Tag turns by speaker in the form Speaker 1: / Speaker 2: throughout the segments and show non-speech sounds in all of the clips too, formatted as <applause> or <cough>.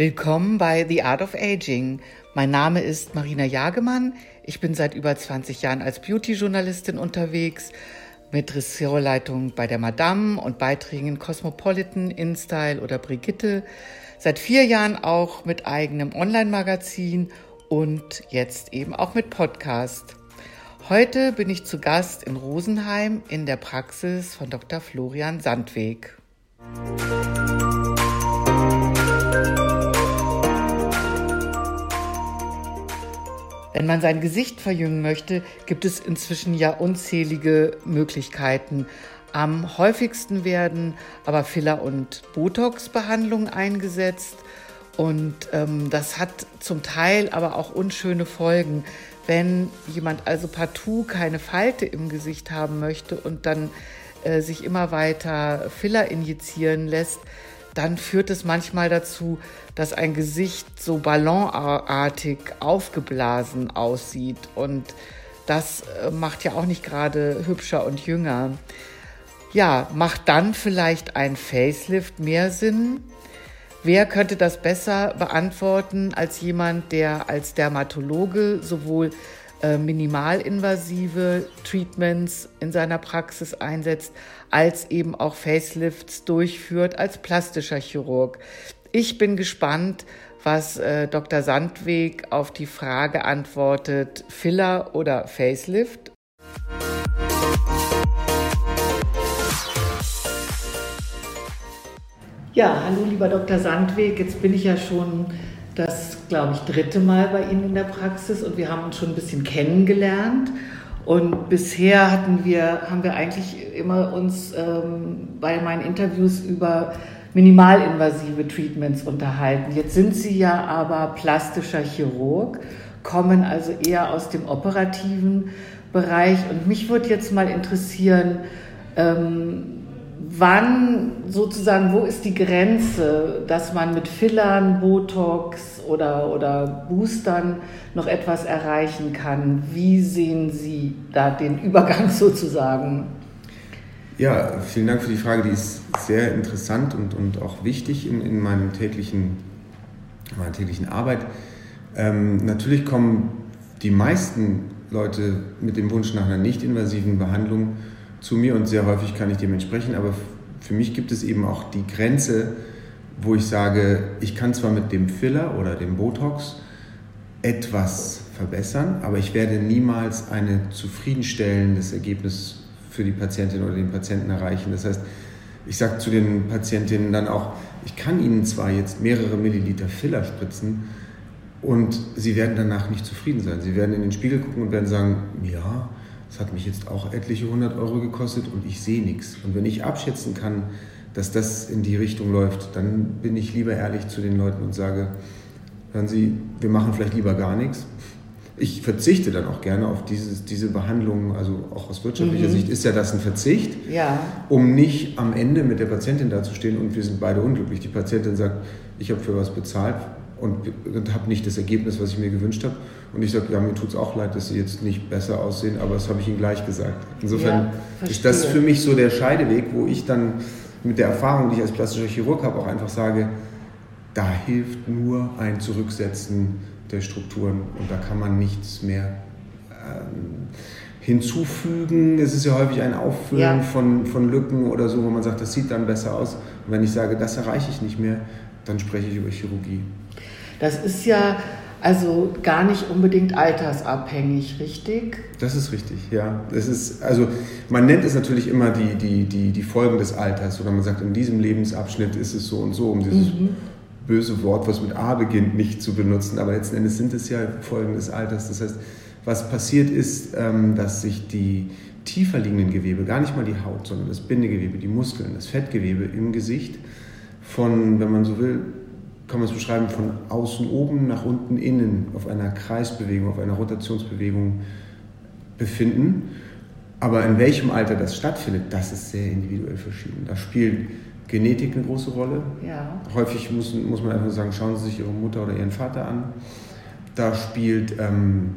Speaker 1: Willkommen bei The Art of Aging. Mein Name ist Marina Jagemann. Ich bin seit über 20 Jahren als Beauty-Journalistin unterwegs, mit Ressortleitung bei der Madame und Beiträgen in Cosmopolitan, InStyle oder Brigitte. Seit vier Jahren auch mit eigenem Online-Magazin und jetzt eben auch mit Podcast. Heute bin ich zu Gast in Rosenheim in der Praxis von Dr. Florian Sandweg. Wenn man sein Gesicht verjüngen möchte, gibt es inzwischen ja unzählige Möglichkeiten. Am häufigsten werden aber Filler- und Botox-Behandlungen eingesetzt. Und ähm, das hat zum Teil aber auch unschöne Folgen. Wenn jemand also partout keine Falte im Gesicht haben möchte und dann äh, sich immer weiter Filler injizieren lässt, dann führt es manchmal dazu, dass ein Gesicht so ballonartig aufgeblasen aussieht. Und das äh, macht ja auch nicht gerade hübscher und jünger. Ja, macht dann vielleicht ein Facelift mehr Sinn? Wer könnte das besser beantworten als jemand, der als Dermatologe sowohl äh, minimalinvasive Treatments in seiner Praxis einsetzt, als eben auch Facelifts durchführt als plastischer Chirurg. Ich bin gespannt, was äh, Dr. Sandweg auf die Frage antwortet, Filler oder Facelift. Ja, hallo lieber Dr. Sandweg, jetzt bin ich ja schon das, glaube ich, dritte Mal bei Ihnen in der Praxis und wir haben uns schon ein bisschen kennengelernt. Und bisher hatten wir, haben wir eigentlich immer uns ähm, bei meinen Interviews über minimalinvasive Treatments unterhalten. Jetzt sind Sie ja aber plastischer Chirurg, kommen also eher aus dem operativen Bereich. Und mich würde jetzt mal interessieren, ähm, wann sozusagen, wo ist die Grenze, dass man mit Fillern, Botox oder, oder Boostern noch etwas erreichen kann? Wie sehen Sie da den Übergang <laughs> sozusagen?
Speaker 2: Ja, vielen Dank für die Frage, die ist sehr interessant und, und auch wichtig in, in meinem täglichen, meiner täglichen Arbeit. Ähm, natürlich kommen die meisten Leute mit dem Wunsch nach einer nicht-invasiven Behandlung zu mir und sehr häufig kann ich dem entsprechen, aber für mich gibt es eben auch die Grenze, wo ich sage, ich kann zwar mit dem Filler oder dem Botox etwas verbessern, aber ich werde niemals ein zufriedenstellendes Ergebnis für die Patientin oder den Patienten erreichen. Das heißt, ich sage zu den Patientinnen dann auch, ich kann ihnen zwar jetzt mehrere Milliliter Filler spritzen und sie werden danach nicht zufrieden sein. Sie werden in den Spiegel gucken und werden sagen, ja, das hat mich jetzt auch etliche hundert Euro gekostet und ich sehe nichts. Und wenn ich abschätzen kann, dass das in die Richtung läuft, dann bin ich lieber ehrlich zu den Leuten und sage, hören Sie, wir machen vielleicht lieber gar nichts. Ich verzichte dann auch gerne auf dieses, diese Behandlung, also auch aus wirtschaftlicher mhm. Sicht ist ja das ein Verzicht,
Speaker 1: ja.
Speaker 2: um nicht am Ende mit der Patientin dazustehen und wir sind beide unglücklich. Die Patientin sagt, ich habe für was bezahlt, und, und habe nicht das Ergebnis, was ich mir gewünscht habe. Und ich sage, ja, mir tut es auch leid, dass sie jetzt nicht besser aussehen, aber das habe ich ihnen gleich gesagt. Insofern ja, ist das für mich so der Scheideweg, wo ich dann mit der Erfahrung, die ich als plastischer Chirurg habe, auch einfach sage, da hilft nur ein Zurücksetzen der Strukturen und da kann man nichts mehr ähm, hinzufügen. Es ist ja häufig ein Auffüllen ja. von, von Lücken oder so, wo man sagt, das sieht dann besser aus. Und wenn ich sage, das erreiche ich nicht mehr, dann spreche ich über Chirurgie.
Speaker 1: Das ist ja also gar nicht unbedingt altersabhängig, richtig?
Speaker 2: Das ist richtig, ja. Das ist, also man nennt es natürlich immer die, die, die, die Folgen des Alters oder man sagt, in diesem Lebensabschnitt ist es so und so, um dieses mhm. böse Wort, was mit A beginnt, nicht zu benutzen. Aber letzten Endes sind es ja Folgen des Alters. Das heißt, was passiert ist, ähm, dass sich die tiefer liegenden Gewebe, gar nicht mal die Haut, sondern das Bindegewebe, die Muskeln, das Fettgewebe im Gesicht von, wenn man so will, kann man es beschreiben, von außen oben nach unten innen auf einer Kreisbewegung, auf einer Rotationsbewegung befinden. Aber in welchem Alter das stattfindet, das ist sehr individuell verschieden. Da spielt Genetik eine große Rolle.
Speaker 1: Ja.
Speaker 2: Häufig muss, muss man einfach sagen, schauen Sie sich Ihre Mutter oder Ihren Vater an. Da spielt ähm,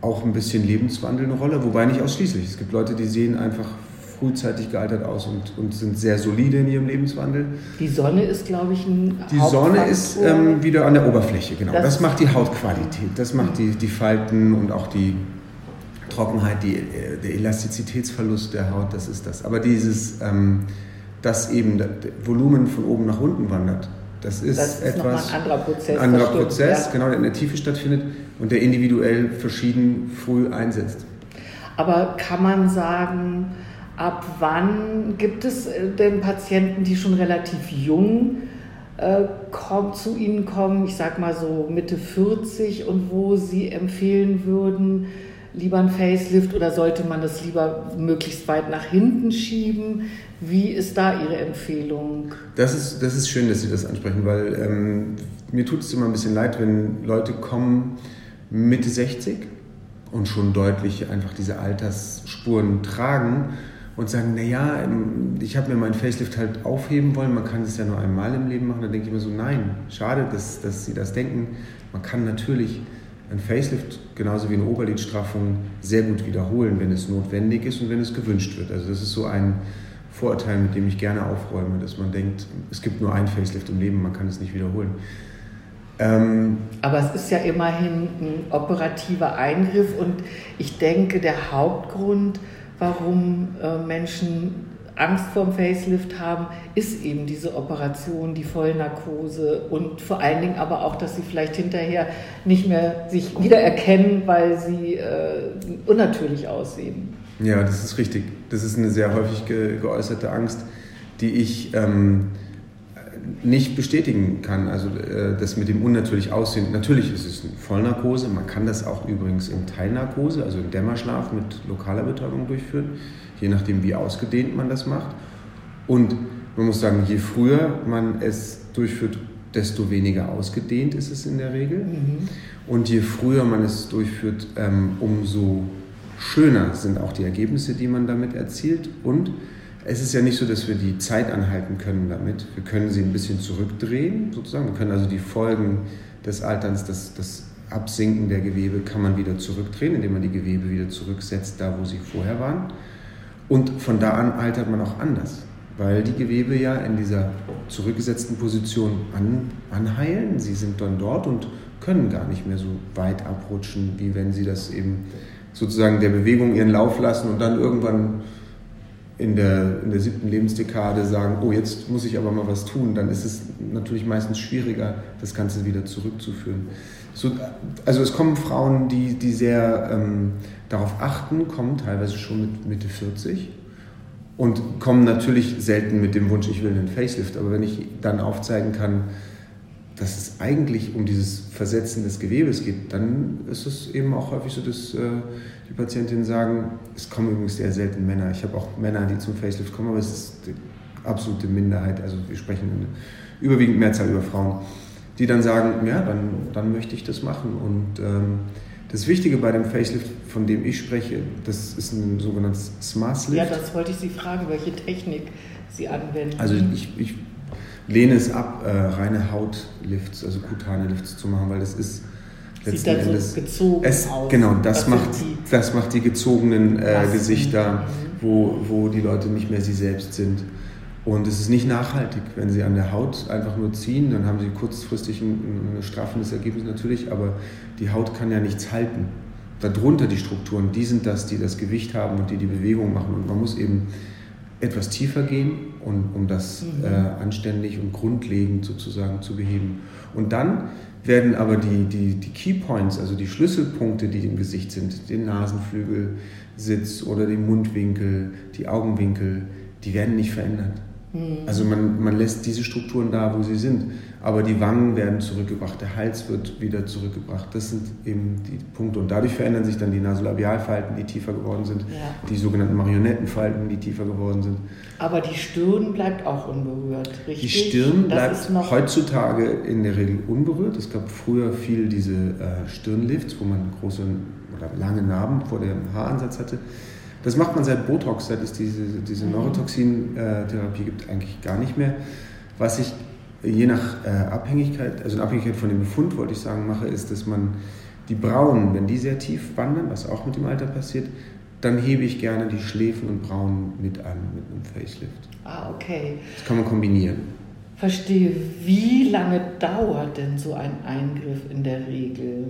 Speaker 2: auch ein bisschen Lebenswandel eine Rolle, wobei nicht ausschließlich. Es gibt Leute, die sehen einfach frühzeitig gealtert aus und, und sind sehr solide in ihrem Lebenswandel.
Speaker 1: Die Sonne ist, glaube ich, ein
Speaker 2: Die Sonne ist ähm, wieder an der Oberfläche, genau. Das, das macht die Hautqualität, das macht die, die Falten und auch die Trockenheit, die, äh, der Elastizitätsverlust der Haut, das ist das. Aber dieses, ähm, dass eben das Volumen von oben nach unten wandert, das ist, das ist etwas.
Speaker 1: Ein anderer Prozess.
Speaker 2: Ein anderer Prozess, ja. genau, der in der Tiefe stattfindet und der individuell verschieden früh einsetzt.
Speaker 1: Aber kann man sagen, ab wann gibt es äh, denn Patienten, die schon relativ jung äh, zu Ihnen kommen, ich sag mal so Mitte 40 und wo Sie empfehlen würden, lieber ein Facelift oder sollte man das lieber möglichst weit nach hinten schieben? Wie ist da Ihre Empfehlung?
Speaker 2: Das ist, das ist schön, dass Sie das ansprechen, weil ähm, mir tut es immer ein bisschen leid, wenn Leute kommen Mitte 60 und schon deutlich einfach diese Altersspuren tragen und sagen, naja, ähm, ich habe mir meinen Facelift halt aufheben wollen, man kann es ja nur einmal im Leben machen. Da denke ich mir so, nein, schade, dass, dass Sie das denken. Man kann natürlich ein Facelift genauso wie eine Oberlidstraffung sehr gut wiederholen, wenn es notwendig ist und wenn es gewünscht wird. Also das ist so ein Vorurteil, mit dem ich gerne aufräume, dass man denkt, es gibt nur ein Facelift im Leben, man kann es nicht wiederholen.
Speaker 1: Ähm Aber es ist ja immerhin ein operativer Eingriff und ich denke, der Hauptgrund, warum äh, Menschen Angst vorm Facelift haben, ist eben diese Operation, die Vollnarkose und vor allen Dingen aber auch, dass sie vielleicht hinterher nicht mehr sich wiedererkennen, weil sie äh, unnatürlich aussehen.
Speaker 2: Ja, das ist richtig. Das ist eine sehr häufig ge geäußerte Angst, die ich ähm, nicht bestätigen kann. Also äh, das mit dem unnatürlich Aussehen. Natürlich ist es eine Vollnarkose. Man kann das auch übrigens in Teilnarkose, also im Dämmerschlaf mit lokaler Betäubung durchführen je nachdem, wie ausgedehnt man das macht. Und man muss sagen, je früher man es durchführt, desto weniger ausgedehnt ist es in der Regel. Mhm. Und je früher man es durchführt, ähm, umso schöner sind auch die Ergebnisse, die man damit erzielt. Und es ist ja nicht so, dass wir die Zeit anhalten können damit. Wir können sie ein bisschen zurückdrehen, sozusagen. Wir können also die Folgen des Alterns, das, das Absinken der Gewebe, kann man wieder zurückdrehen, indem man die Gewebe wieder zurücksetzt, da wo sie vorher waren. Und von da an altert man auch anders, weil die Gewebe ja in dieser zurückgesetzten Position an, anheilen. Sie sind dann dort und können gar nicht mehr so weit abrutschen, wie wenn sie das eben sozusagen der Bewegung ihren Lauf lassen und dann irgendwann in der, in der siebten Lebensdekade sagen, oh, jetzt muss ich aber mal was tun, dann ist es natürlich meistens schwieriger, das Ganze wieder zurückzuführen. So, also es kommen Frauen, die, die sehr ähm, darauf achten, kommen teilweise schon mit Mitte 40 und kommen natürlich selten mit dem Wunsch, ich will einen Facelift. Aber wenn ich dann aufzeigen kann, dass es eigentlich um dieses Versetzen des Gewebes geht, dann ist es eben auch häufig so, dass äh, die Patientinnen sagen, es kommen übrigens sehr selten Männer. Ich habe auch Männer, die zum Facelift kommen, aber es ist die absolute Minderheit. Also wir sprechen in überwiegend Mehrzahl über Frauen die dann sagen, ja, dann, dann möchte ich das machen. Und ähm, das Wichtige bei dem Facelift, von dem ich spreche, das ist ein sogenanntes Smart Lift.
Speaker 1: Ja, das wollte ich Sie fragen, welche Technik Sie anwenden.
Speaker 2: Also ich, ich lehne es ab, äh, reine Hautlifts, also kutane Lifts zu machen, weil das ist
Speaker 1: Sieht Endes so gezogen
Speaker 2: es, aus. Genau, das, das macht, die, das macht die gezogenen äh, Gesichter, mhm. wo, wo die Leute nicht mehr sie selbst sind. Und es ist nicht nachhaltig, wenn Sie an der Haut einfach nur ziehen, dann haben Sie kurzfristig ein, ein straffendes Ergebnis natürlich, aber die Haut kann ja nichts halten. Darunter die Strukturen, die sind das, die das Gewicht haben und die die Bewegung machen. Und man muss eben etwas tiefer gehen, um, um das mhm. äh, anständig und grundlegend sozusagen zu beheben. Und dann werden aber die, die, die Key Points, also die Schlüsselpunkte, die im Gesicht sind, den Nasenflügelsitz oder den Mundwinkel, die Augenwinkel, die werden nicht verändert. Mhm. Also man, man lässt diese Strukturen da, wo sie sind. Aber die Wangen werden zurückgebracht, der Hals wird wieder zurückgebracht. Das sind eben die Punkte. Und dadurch verändern sich dann die Nasolabialfalten, die tiefer geworden sind, ja. die sogenannten Marionettenfalten, die tiefer geworden sind.
Speaker 1: Aber die Stirn bleibt auch unberührt, richtig?
Speaker 2: Die Stirn bleibt heutzutage in der Regel unberührt. Es gab früher viel diese äh, Stirnlifts, wo man große oder lange Narben vor dem Haaransatz hatte. Das macht man seit Botox, seit es diese, diese mhm. Neurotoxin-Therapie gibt, eigentlich gar nicht mehr. Was ich je nach äh, Abhängigkeit, also in Abhängigkeit von dem Befund, wollte ich sagen, mache, ist, dass man die Brauen, wenn die sehr tief wandern, was auch mit dem Alter passiert, dann hebe ich gerne die Schläfen und Brauen mit an mit einem Facelift.
Speaker 1: Ah, okay.
Speaker 2: Das kann man kombinieren.
Speaker 1: Verstehe. Wie lange dauert denn so ein Eingriff in der Regel?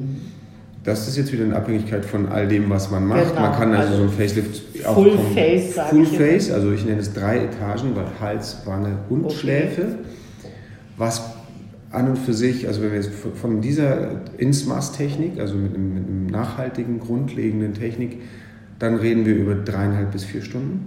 Speaker 2: Das ist jetzt wieder in Abhängigkeit von all dem, was man macht. Genau. Man kann also, also so ein Facelift
Speaker 1: auch Full kommen. Face, sage
Speaker 2: Full ich Face, also ich nenne es drei Etagen, weil Hals, Wange und okay. Schläfe. Was an und für sich, also wenn wir jetzt von dieser Insmas-Technik, also mit einem, mit einem, nachhaltigen, grundlegenden Technik, dann reden wir über dreieinhalb bis vier Stunden.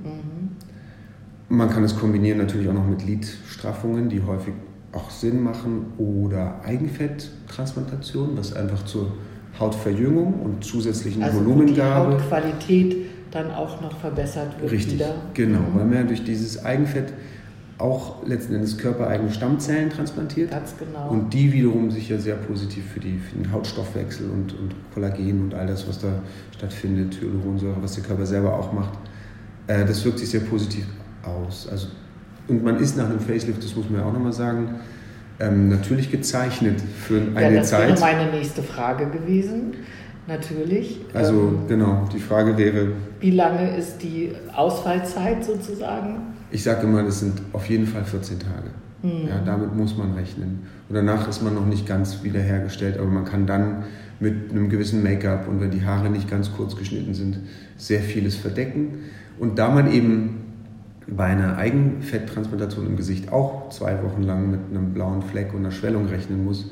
Speaker 2: Mhm. Man kann es kombinieren natürlich auch noch mit Lidstraffungen, die häufig auch Sinn machen, oder Eigenfetttransplantation, was einfach zur Hautverjüngung und zusätzlichen also Volumengabe.
Speaker 1: Die Hautqualität dann auch noch verbessert wird.
Speaker 2: Richtig,
Speaker 1: wieder.
Speaker 2: genau, mhm. weil man durch dieses Eigenfett auch letzten Endes körpereigene Stammzellen transplantiert.
Speaker 1: Ganz genau.
Speaker 2: Und die wiederum sich ja sehr positiv für, die, für den Hautstoffwechsel und, und Kollagen und all das, was da stattfindet, Hyaluronsäure, was der Körper selber auch macht, äh, das wirkt sich sehr positiv aus. Also, und man ist nach einem Facelift, das muss man ja auch nochmal sagen, ähm, natürlich gezeichnet für eine
Speaker 1: ja, das
Speaker 2: Zeit.
Speaker 1: Das wäre meine nächste Frage gewesen. Natürlich.
Speaker 2: Also ähm, genau, die Frage wäre.
Speaker 1: Wie lange ist die Ausfallzeit sozusagen?
Speaker 2: Ich sage immer, das sind auf jeden Fall 14 Tage. Mhm. Ja, damit muss man rechnen. Und danach ist man noch nicht ganz wiederhergestellt, aber man kann dann mit einem gewissen Make-up und wenn die Haare nicht ganz kurz geschnitten sind, sehr vieles verdecken. Und da man eben bei einer Eigenfetttransplantation im Gesicht auch zwei Wochen lang mit einem blauen Fleck und einer Schwellung rechnen muss,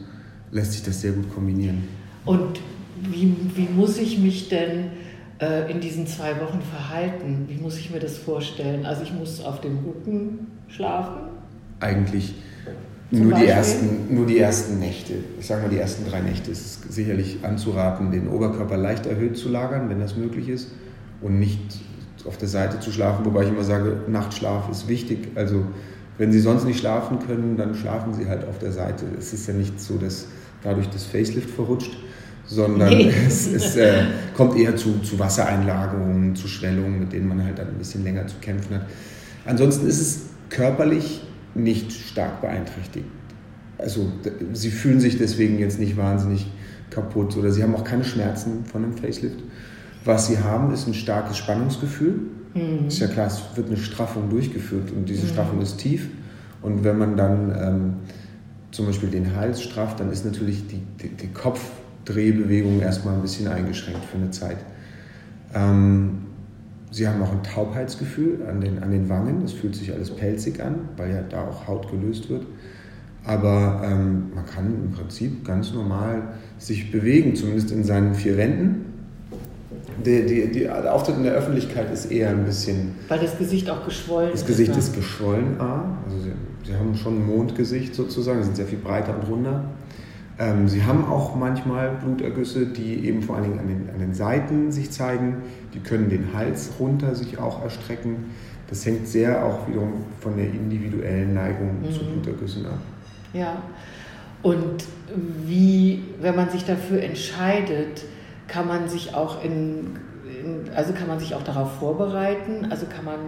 Speaker 2: lässt sich das sehr gut kombinieren.
Speaker 1: Und wie, wie muss ich mich denn äh, in diesen zwei Wochen verhalten? Wie muss ich mir das vorstellen? Also ich muss auf dem Rücken schlafen?
Speaker 2: Eigentlich nur die, ersten, nur die ersten Nächte. Ich sage mal, die ersten drei Nächte ist es sicherlich anzuraten, den Oberkörper leicht erhöht zu lagern, wenn das möglich ist, und nicht auf der Seite zu schlafen, wobei ich immer sage, Nachtschlaf ist wichtig. Also wenn Sie sonst nicht schlafen können, dann schlafen Sie halt auf der Seite. Es ist ja nicht so, dass dadurch das Facelift verrutscht, sondern nee. <laughs> es, es äh, kommt eher zu, zu Wassereinlagerungen, zu Schwellungen, mit denen man halt dann ein bisschen länger zu kämpfen hat. Ansonsten ist es körperlich nicht stark beeinträchtigt. Also sie fühlen sich deswegen jetzt nicht wahnsinnig kaputt oder sie haben auch keine Schmerzen von einem Facelift. Was sie haben, ist ein starkes Spannungsgefühl. Mhm. Ist ja klar, es wird eine Straffung durchgeführt und diese mhm. Straffung ist tief. Und wenn man dann ähm, zum Beispiel den Hals strafft, dann ist natürlich die, die, die Kopfdrehbewegung erstmal ein bisschen eingeschränkt für eine Zeit. Ähm, sie haben auch ein Taubheitsgefühl an den, an den Wangen. Es fühlt sich alles pelzig an, weil ja da auch Haut gelöst wird. Aber ähm, man kann im Prinzip ganz normal sich bewegen, zumindest in seinen vier Wänden die, die, die, der Auftritt in der Öffentlichkeit ist eher ein bisschen.
Speaker 1: Weil das Gesicht auch geschwollen
Speaker 2: ist. Das Gesicht ist, ist geschwollen, A. Also sie, sie, haben schon ein Mondgesicht sozusagen, sind sehr viel breiter und runder. Ähm, sie haben auch manchmal Blutergüsse, die eben vor allen Dingen an den, an den Seiten sich zeigen. Die können den Hals runter sich auch erstrecken. Das hängt sehr auch wiederum von der individuellen Neigung mhm. zu Blutergüssen ab.
Speaker 1: Ja. Und wie, wenn man sich dafür entscheidet, kann man sich auch in, in, also kann man sich auch darauf vorbereiten, also kann man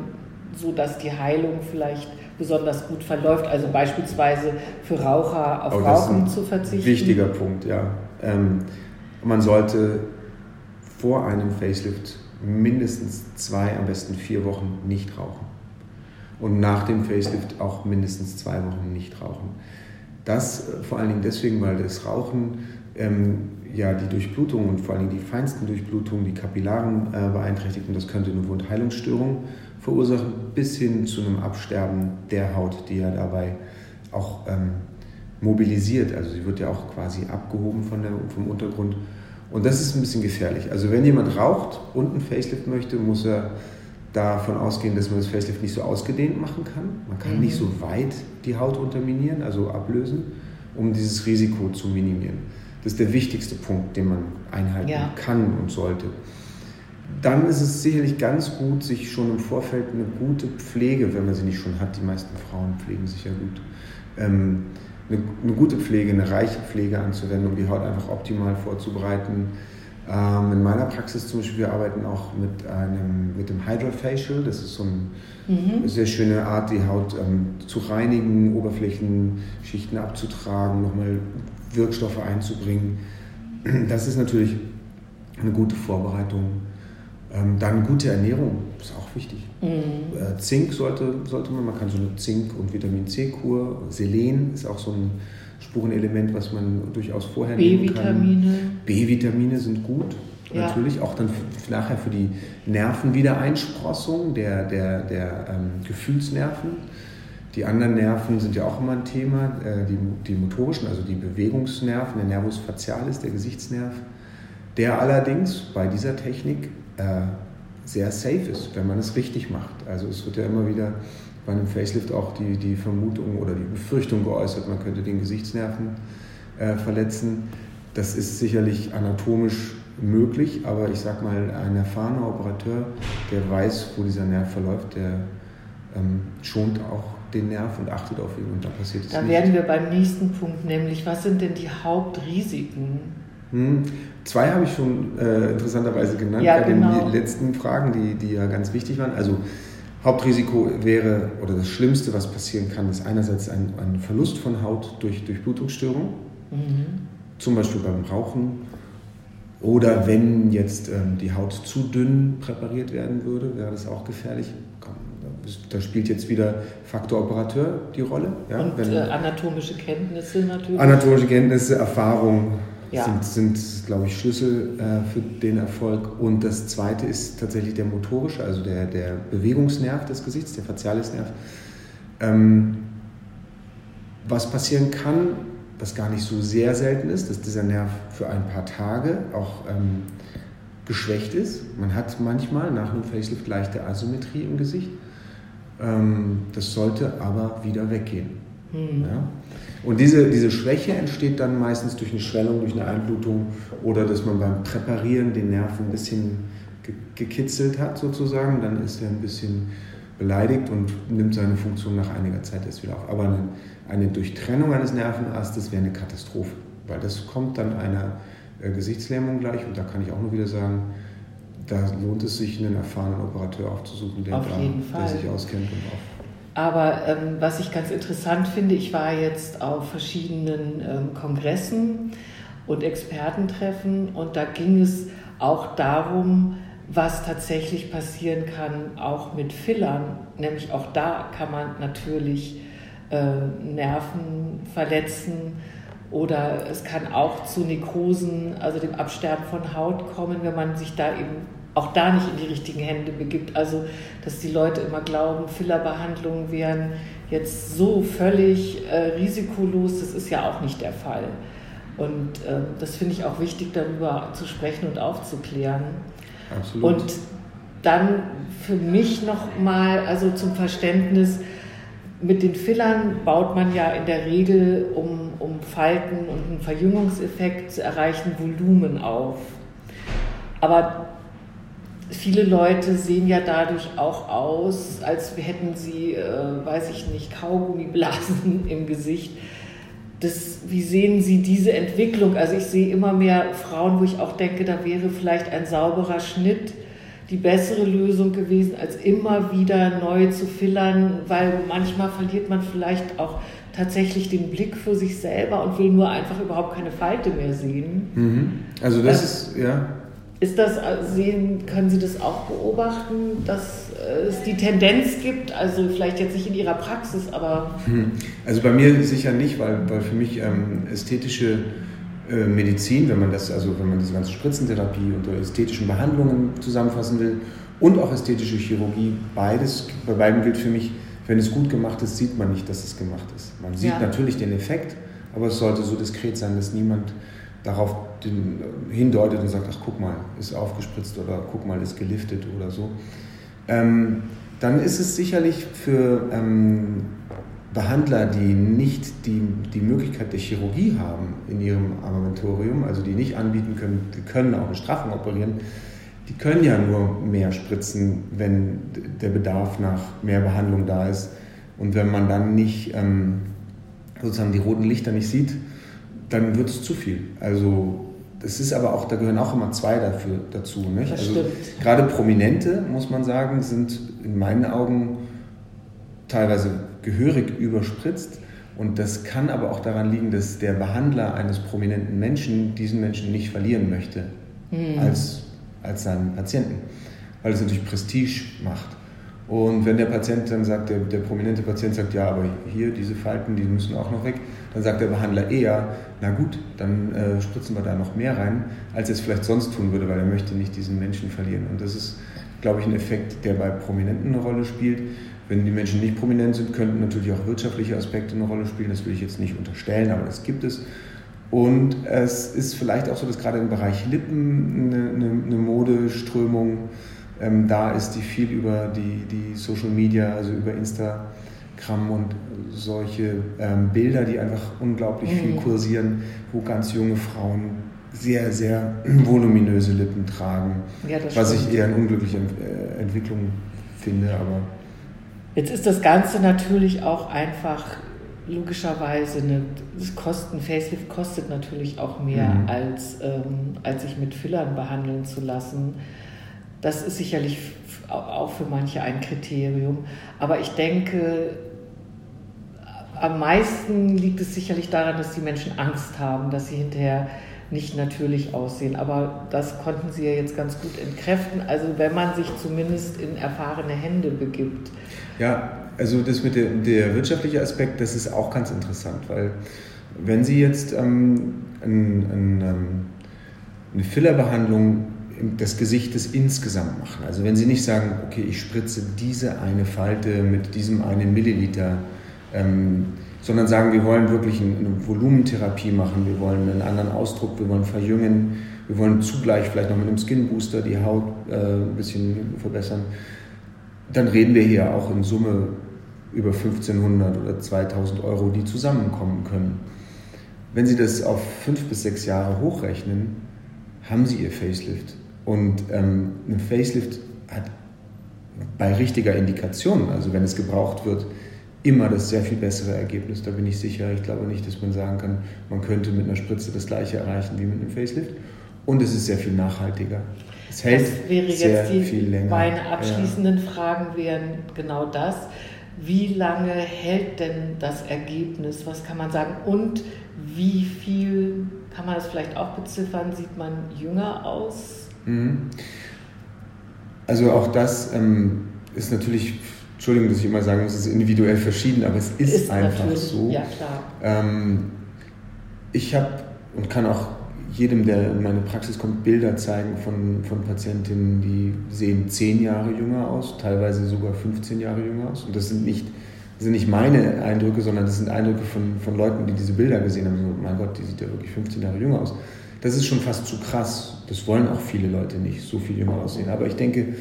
Speaker 1: so, dass die Heilung vielleicht besonders gut verläuft, also beispielsweise für Raucher auf oh, Rauchen zu verzichten.
Speaker 2: Wichtiger Punkt, ja. Ähm, man sollte vor einem Facelift mindestens zwei, am besten vier Wochen nicht rauchen. Und nach dem Facelift auch mindestens zwei Wochen nicht rauchen. Das äh, vor allen Dingen deswegen, weil das Rauchen ähm, ja die Durchblutung und vor allem die feinsten Durchblutungen, die Kapillaren äh, beeinträchtigt und das könnte eine Wundheilungsstörung verursachen, bis hin zu einem Absterben der Haut, die ja dabei auch ähm, mobilisiert. Also sie wird ja auch quasi abgehoben von der, vom Untergrund. Und das ist ein bisschen gefährlich. Also wenn jemand raucht und ein Facelift möchte, muss er davon ausgehen, dass man das Facelift nicht so ausgedehnt machen kann. Man kann mhm. nicht so weit die Haut unterminieren, also ablösen, um dieses Risiko zu minimieren. Das ist der wichtigste Punkt, den man einhalten ja. kann und sollte. Dann ist es sicherlich ganz gut, sich schon im Vorfeld eine gute Pflege, wenn man sie nicht schon hat, die meisten Frauen pflegen sich ja gut, ähm, eine, eine, gute Pflege, eine reiche Pflege anzuwenden, um die Haut einfach optimal vorzubereiten. Ähm, in meiner Praxis zum Beispiel, wir arbeiten auch mit, einem, mit dem Hydrofacial. Das ist so ein, mhm. eine sehr schöne Art, die Haut ähm, zu reinigen, Oberflächenschichten abzutragen, nochmal Wirkstoffe einzubringen. Das ist natürlich eine gute Vorbereitung. Ähm, dann gute Ernährung ist auch wichtig. Mhm. Äh, Zink sollte, sollte man, man kann so eine Zink- und Vitamin C-Kur, Selen ist auch so ein Spurenelement, was man durchaus vorher nehmen kann. B-Vitamine. B-Vitamine sind gut, ja. natürlich. Auch dann nachher für die Nervenwiedereinsprossung der, der, der ähm, Gefühlsnerven. Die anderen Nerven sind ja auch immer ein Thema, äh, die, die motorischen, also die Bewegungsnerven, der Nervus facialis, der Gesichtsnerv, der allerdings bei dieser Technik äh, sehr safe ist, wenn man es richtig macht. Also es wird ja immer wieder bei einem Facelift auch die, die Vermutung oder die Befürchtung geäußert, man könnte den Gesichtsnerven äh, verletzen. Das ist sicherlich anatomisch möglich, aber ich sag mal, ein erfahrener Operateur, der weiß, wo dieser Nerv verläuft, der ähm, schont auch den Nerv und achtet auf ihn und da passiert es
Speaker 1: da
Speaker 2: nicht.
Speaker 1: Da werden wir beim nächsten Punkt, nämlich was sind denn die Hauptrisiken?
Speaker 2: Hm, zwei habe ich schon äh, interessanterweise genannt
Speaker 1: ja,
Speaker 2: bei
Speaker 1: genau.
Speaker 2: den letzten Fragen, die, die ja ganz wichtig waren. Also Hauptrisiko wäre, oder das Schlimmste, was passieren kann, ist einerseits ein, ein Verlust von Haut durch, durch Blutungsstörung, mhm. zum Beispiel beim Rauchen. Oder wenn jetzt ähm, die Haut zu dünn präpariert werden würde, wäre das auch gefährlich. Da spielt jetzt wieder Faktor Operateur die Rolle.
Speaker 1: Ja, Und wenn, äh, anatomische Kenntnisse natürlich.
Speaker 2: Anatomische Kenntnisse, Erfahrung, ja. sind, sind glaube ich, Schlüssel äh, für den Erfolg. Und das zweite ist tatsächlich der motorische, also der, der Bewegungsnerv des Gesichts, der Facialisnerv. Ähm, was passieren kann, was gar nicht so sehr selten ist, dass dieser Nerv für ein paar Tage auch ähm, geschwächt ist. Man hat manchmal nach einem Facelift leichte Asymmetrie im Gesicht. Ähm, das sollte aber wieder weggehen. Hm. Ja? Und diese, diese Schwäche entsteht dann meistens durch eine Schwellung, durch eine Einblutung oder dass man beim Präparieren den Nerv ein bisschen gekitzelt hat sozusagen. Dann ist er ein bisschen beleidigt und nimmt seine Funktion nach einiger Zeit erst wieder auf. Aber eine, eine Durchtrennung eines Nervenastes wäre eine Katastrophe, weil das kommt dann einer äh, Gesichtslähmung gleich und da kann ich auch nur wieder sagen, da lohnt es sich, einen erfahrenen Operateur aufzusuchen, der, da, der sich auskennt und auch
Speaker 1: aber ähm, was ich ganz interessant finde, ich war jetzt auf verschiedenen ähm, Kongressen und Expertentreffen und da ging es auch darum, was tatsächlich passieren kann, auch mit Fillern. Nämlich auch da kann man natürlich äh, Nerven verletzen oder es kann auch zu Nekrosen, also dem Absterben von Haut kommen, wenn man sich da eben auch da nicht in die richtigen Hände begibt. Also, dass die Leute immer glauben, Fillerbehandlungen wären jetzt so völlig äh, risikolos, das ist ja auch nicht der Fall. Und äh, das finde ich auch wichtig, darüber zu sprechen und aufzuklären.
Speaker 2: Absolut.
Speaker 1: Und dann für mich nochmal, also zum Verständnis, mit den Fillern baut man ja in der Regel, um, um Falten und einen Verjüngungseffekt zu erreichen, Volumen auf. Aber viele Leute sehen ja dadurch auch aus, als hätten sie, äh, weiß ich nicht, Kaugummiblasen <laughs> im Gesicht. Das, wie sehen Sie diese Entwicklung? Also ich sehe immer mehr Frauen, wo ich auch denke, da wäre vielleicht ein sauberer Schnitt die bessere Lösung gewesen, als immer wieder neu zu fillern, weil manchmal verliert man vielleicht auch tatsächlich den Blick für sich selber und will nur einfach überhaupt keine Falte mehr sehen.
Speaker 2: Mhm. Also das, das ist, ja,
Speaker 1: ist das, sehen, können Sie das auch beobachten, dass es die Tendenz gibt, also vielleicht jetzt nicht in Ihrer Praxis, aber...
Speaker 2: Hm. Also bei mir sicher nicht, weil, weil für mich ähm, ästhetische äh, Medizin, wenn man das, also wenn man diese ganze Spritzentherapie unter ästhetischen Behandlungen zusammenfassen will und auch ästhetische Chirurgie, beides, bei beiden gilt für mich, wenn es gut gemacht ist, sieht man nicht, dass es gemacht ist. Man sieht ja. natürlich den Effekt, aber es sollte so diskret sein, dass niemand darauf äh, hindeutet und sagt, ach guck mal, ist aufgespritzt oder guck mal, ist geliftet oder so, ähm, dann ist es sicherlich für ähm, Behandler, die nicht die, die Möglichkeit der Chirurgie haben in ihrem Armamentorium, also die nicht anbieten können, wir können auch eine Straffung operieren, die können ja nur mehr spritzen, wenn der Bedarf nach mehr Behandlung da ist. Und wenn man dann nicht ähm, sozusagen die roten Lichter nicht sieht, dann wird es zu viel. Also das ist aber auch, da gehören auch immer zwei dafür dazu. Nicht?
Speaker 1: Das
Speaker 2: also
Speaker 1: stimmt.
Speaker 2: gerade Prominente, muss man sagen, sind in meinen Augen teilweise gehörig überspritzt. Und das kann aber auch daran liegen, dass der Behandler eines prominenten Menschen diesen Menschen nicht verlieren möchte hm. als, als seinen Patienten. weil es natürlich Prestige macht. Und wenn der Patient dann sagt, der, der prominente Patient sagt, ja, aber hier diese Falten, die müssen auch noch weg, dann sagt der Behandler eher, na gut, dann äh, spritzen wir da noch mehr rein, als er es vielleicht sonst tun würde, weil er möchte nicht diesen Menschen verlieren. Und das ist, glaube ich, ein Effekt, der bei Prominenten eine Rolle spielt. Wenn die Menschen nicht prominent sind, könnten natürlich auch wirtschaftliche Aspekte eine Rolle spielen. Das will ich jetzt nicht unterstellen, aber das gibt es. Und es ist vielleicht auch so, dass gerade im Bereich Lippen eine, eine, eine Modeströmung ähm, da ist, die viel über die, die Social Media, also über Instagram und solche ähm, Bilder, die einfach unglaublich mhm. viel kursieren, wo ganz junge Frauen sehr, sehr <clears throat> voluminöse Lippen tragen. Ja, was stimmt. ich eher eine unglückliche äh, Entwicklung finde, aber.
Speaker 1: Jetzt ist das Ganze natürlich auch einfach logischerweise eine, das Kosten, Facelift kostet natürlich auch mehr, mhm. als, ähm, als sich mit Fillern behandeln zu lassen. Das ist sicherlich auch für manche ein Kriterium. Aber ich denke, am meisten liegt es sicherlich daran, dass die Menschen Angst haben, dass sie hinterher nicht natürlich aussehen. Aber das konnten Sie ja jetzt ganz gut entkräften. Also wenn man sich zumindest in erfahrene Hände begibt.
Speaker 2: Ja, also das mit der, der wirtschaftliche Aspekt, das ist auch ganz interessant, weil wenn Sie jetzt ähm, ein, ein, ähm, eine Fillerbehandlung des Gesichtes insgesamt machen, also wenn Sie nicht sagen, okay, ich spritze diese eine Falte mit diesem einen Milliliter, ähm, sondern sagen, wir wollen wirklich eine Volumentherapie machen, wir wollen einen anderen Ausdruck, wir wollen verjüngen, wir wollen zugleich vielleicht noch mit einem Skin Booster die Haut äh, ein bisschen verbessern, dann reden wir hier auch in Summe über 1500 oder 2000 Euro, die zusammenkommen können. Wenn Sie das auf fünf bis sechs Jahre hochrechnen, haben Sie Ihr Facelift. Und ähm, ein Facelift hat bei richtiger Indikation, also wenn es gebraucht wird, immer das sehr viel bessere Ergebnis. Da bin ich sicher. Ich glaube nicht, dass man sagen kann, man könnte mit einer Spritze das gleiche erreichen wie mit einem Facelift. Und es ist sehr viel nachhaltiger.
Speaker 1: Es hält das wäre jetzt sehr die, viel länger. Meine abschließenden ja. Fragen wären genau das wie lange hält denn das Ergebnis? Was kann man sagen? Und wie viel, kann man das vielleicht auch beziffern, sieht man jünger aus? Mhm.
Speaker 2: Also auch das ähm, ist natürlich, Entschuldigung, dass ich immer sagen muss, es ist individuell verschieden, aber es ist, ist einfach so. Ja, klar. Ähm, ich habe und kann auch jedem, der in meine Praxis kommt, Bilder zeigen von, von Patientinnen, die sehen zehn Jahre jünger aus, teilweise sogar 15 Jahre jünger aus. Und das sind nicht, das sind nicht meine Eindrücke, sondern das sind Eindrücke von, von Leuten, die diese Bilder gesehen haben. So, mein Gott, die sieht ja wirklich 15 Jahre jünger aus. Das ist schon fast zu krass. Das wollen auch viele Leute nicht, so viel jünger aussehen. Aber ich denke,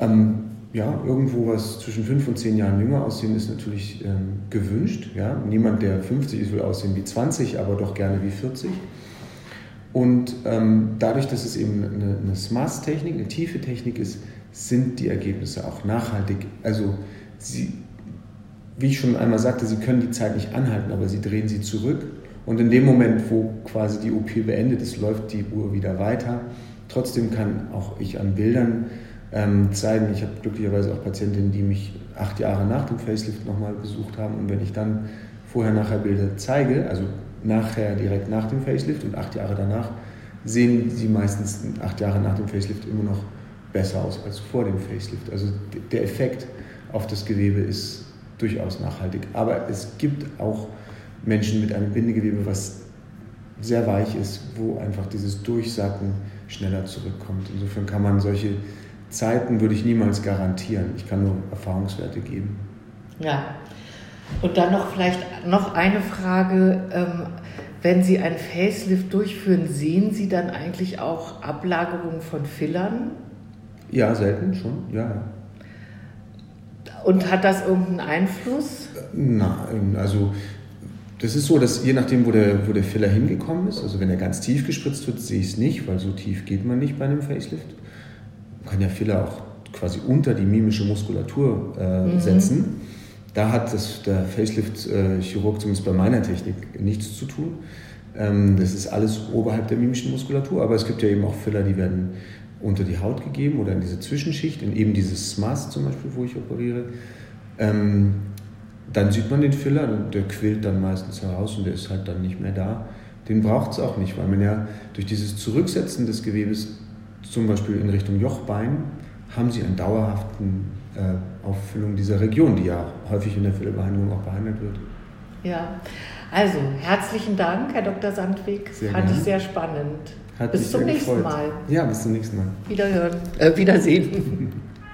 Speaker 2: ähm, ja, irgendwo was zwischen 5 und 10 Jahren jünger aussehen ist natürlich ähm, gewünscht. Ja? Niemand, der 50 ist, will aussehen wie 20, aber doch gerne wie 40. Und ähm, dadurch, dass es eben eine, eine Smash-Technik, eine tiefe Technik ist, sind die Ergebnisse auch nachhaltig. Also sie, wie ich schon einmal sagte, sie können die Zeit nicht anhalten, aber sie drehen sie zurück. Und in dem Moment, wo quasi die OP beendet ist, läuft die Uhr wieder weiter. Trotzdem kann auch ich an Bildern ähm, zeigen, ich habe glücklicherweise auch Patientinnen, die mich acht Jahre nach dem Facelift nochmal besucht haben. Und wenn ich dann vorher-nachher Bilder zeige, also nachher direkt nach dem Facelift und acht Jahre danach sehen sie meistens acht Jahre nach dem Facelift immer noch besser aus als vor dem Facelift. Also der Effekt auf das Gewebe ist durchaus nachhaltig. Aber es gibt auch Menschen mit einem Bindegewebe, was sehr weich ist, wo einfach dieses Durchsacken schneller zurückkommt. Insofern kann man solche Zeiten, würde ich niemals garantieren. Ich kann nur Erfahrungswerte geben.
Speaker 1: Ja, und dann noch vielleicht noch eine Frage. Ähm, wenn Sie ein Facelift durchführen, sehen Sie dann eigentlich auch Ablagerungen von Fillern?
Speaker 2: Ja, selten schon, ja.
Speaker 1: Und hat das irgendeinen Einfluss?
Speaker 2: Nein, also das ist so, dass je nachdem, wo der, wo der Filler hingekommen ist, also wenn er ganz tief gespritzt wird, sehe ich es nicht, weil so tief geht man nicht bei einem Facelift. Man kann ja Filler auch quasi unter die mimische Muskulatur äh, mhm. setzen. Da hat das, der Facelift-Chirurg äh, zumindest bei meiner Technik nichts zu tun. Ähm, das ist alles oberhalb der mimischen Muskulatur, aber es gibt ja eben auch Filler, die werden unter die Haut gegeben oder in diese Zwischenschicht, in eben dieses SMAS zum Beispiel, wo ich operiere. Ähm, dann sieht man den Filler, der quillt dann meistens heraus und der ist halt dann nicht mehr da. Den braucht es auch nicht, weil man ja durch dieses Zurücksetzen des Gewebes, zum Beispiel in Richtung Jochbein, haben sie eine dauerhafte äh, Auffüllung dieser Region, die ja häufig in der Füllebehandlung auch behandelt wird.
Speaker 1: Ja, also herzlichen Dank, Herr Dr. Sandweg. Sehr Fand ich sehr spannend.
Speaker 2: Hat bis zum nächsten gefreut. Mal. Ja, bis zum nächsten Mal.
Speaker 1: Wiederhören, äh, Wiedersehen. <laughs>